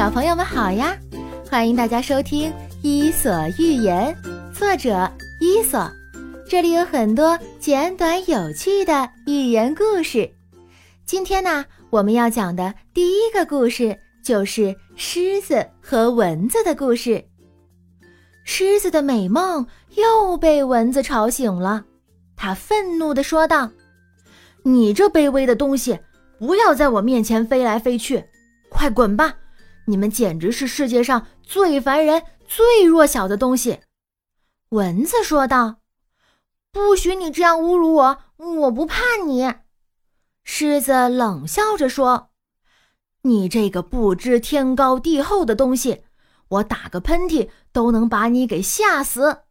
小朋友们好呀！欢迎大家收听《伊索寓言》，作者伊索。这里有很多简短有趣的寓言故事。今天呢，我们要讲的第一个故事就是狮子和蚊子的故事。狮子的美梦又被蚊子吵醒了，它愤怒地说道：“你这卑微的东西，不要在我面前飞来飞去，快滚吧！”你们简直是世界上最烦人、最弱小的东西，蚊子说道。“不许你这样侮辱我，我不怕你。”狮子冷笑着说。“你这个不知天高地厚的东西，我打个喷嚏都能把你给吓死。”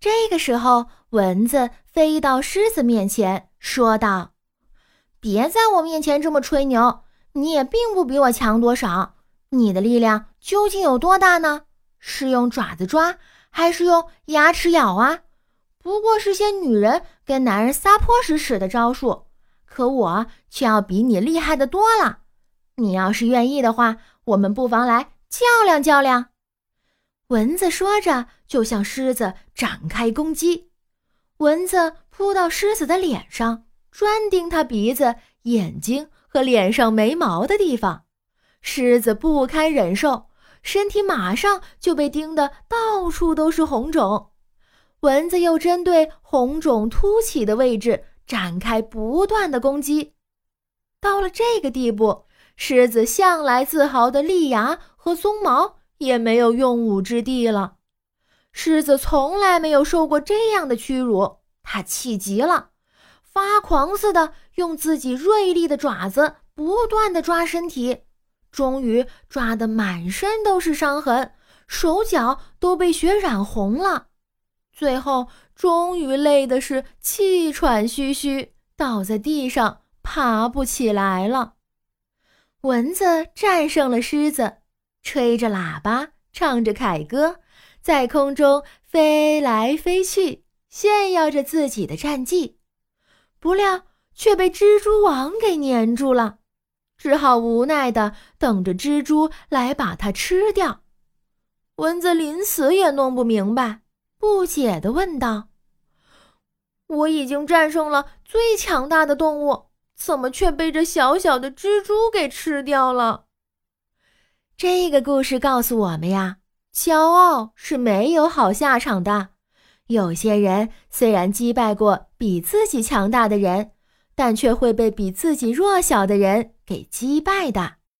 这个时候，蚊子飞到狮子面前，说道：“别在我面前这么吹牛，你也并不比我强多少。”你的力量究竟有多大呢？是用爪子抓，还是用牙齿咬啊？不过是些女人跟男人撒泼时使的招数，可我却要比你厉害的多了。你要是愿意的话，我们不妨来较量较量。蚊子说着，就向狮子展开攻击。蚊子扑到狮子的脸上，专盯它鼻子、眼睛和脸上没毛的地方。狮子不堪忍受，身体马上就被叮得到处都是红肿。蚊子又针对红肿凸起的位置展开不断的攻击。到了这个地步，狮子向来自豪的利牙和鬃毛也没有用武之地了。狮子从来没有受过这样的屈辱，它气极了，发狂似的用自己锐利的爪子不断的抓身体。终于抓得满身都是伤痕，手脚都被血染红了。最后，终于累的是气喘吁吁，倒在地上，爬不起来了。蚊子战胜了狮子，吹着喇叭，唱着凯歌，在空中飞来飞去，炫耀着自己的战绩。不料，却被蜘蛛网给粘住了。只好无奈的等着蜘蛛来把它吃掉。蚊子临死也弄不明白，不解的问道：“我已经战胜了最强大的动物，怎么却被这小小的蜘蛛给吃掉了？”这个故事告诉我们呀，骄傲是没有好下场的。有些人虽然击败过比自己强大的人。但却会被比自己弱小的人给击败的。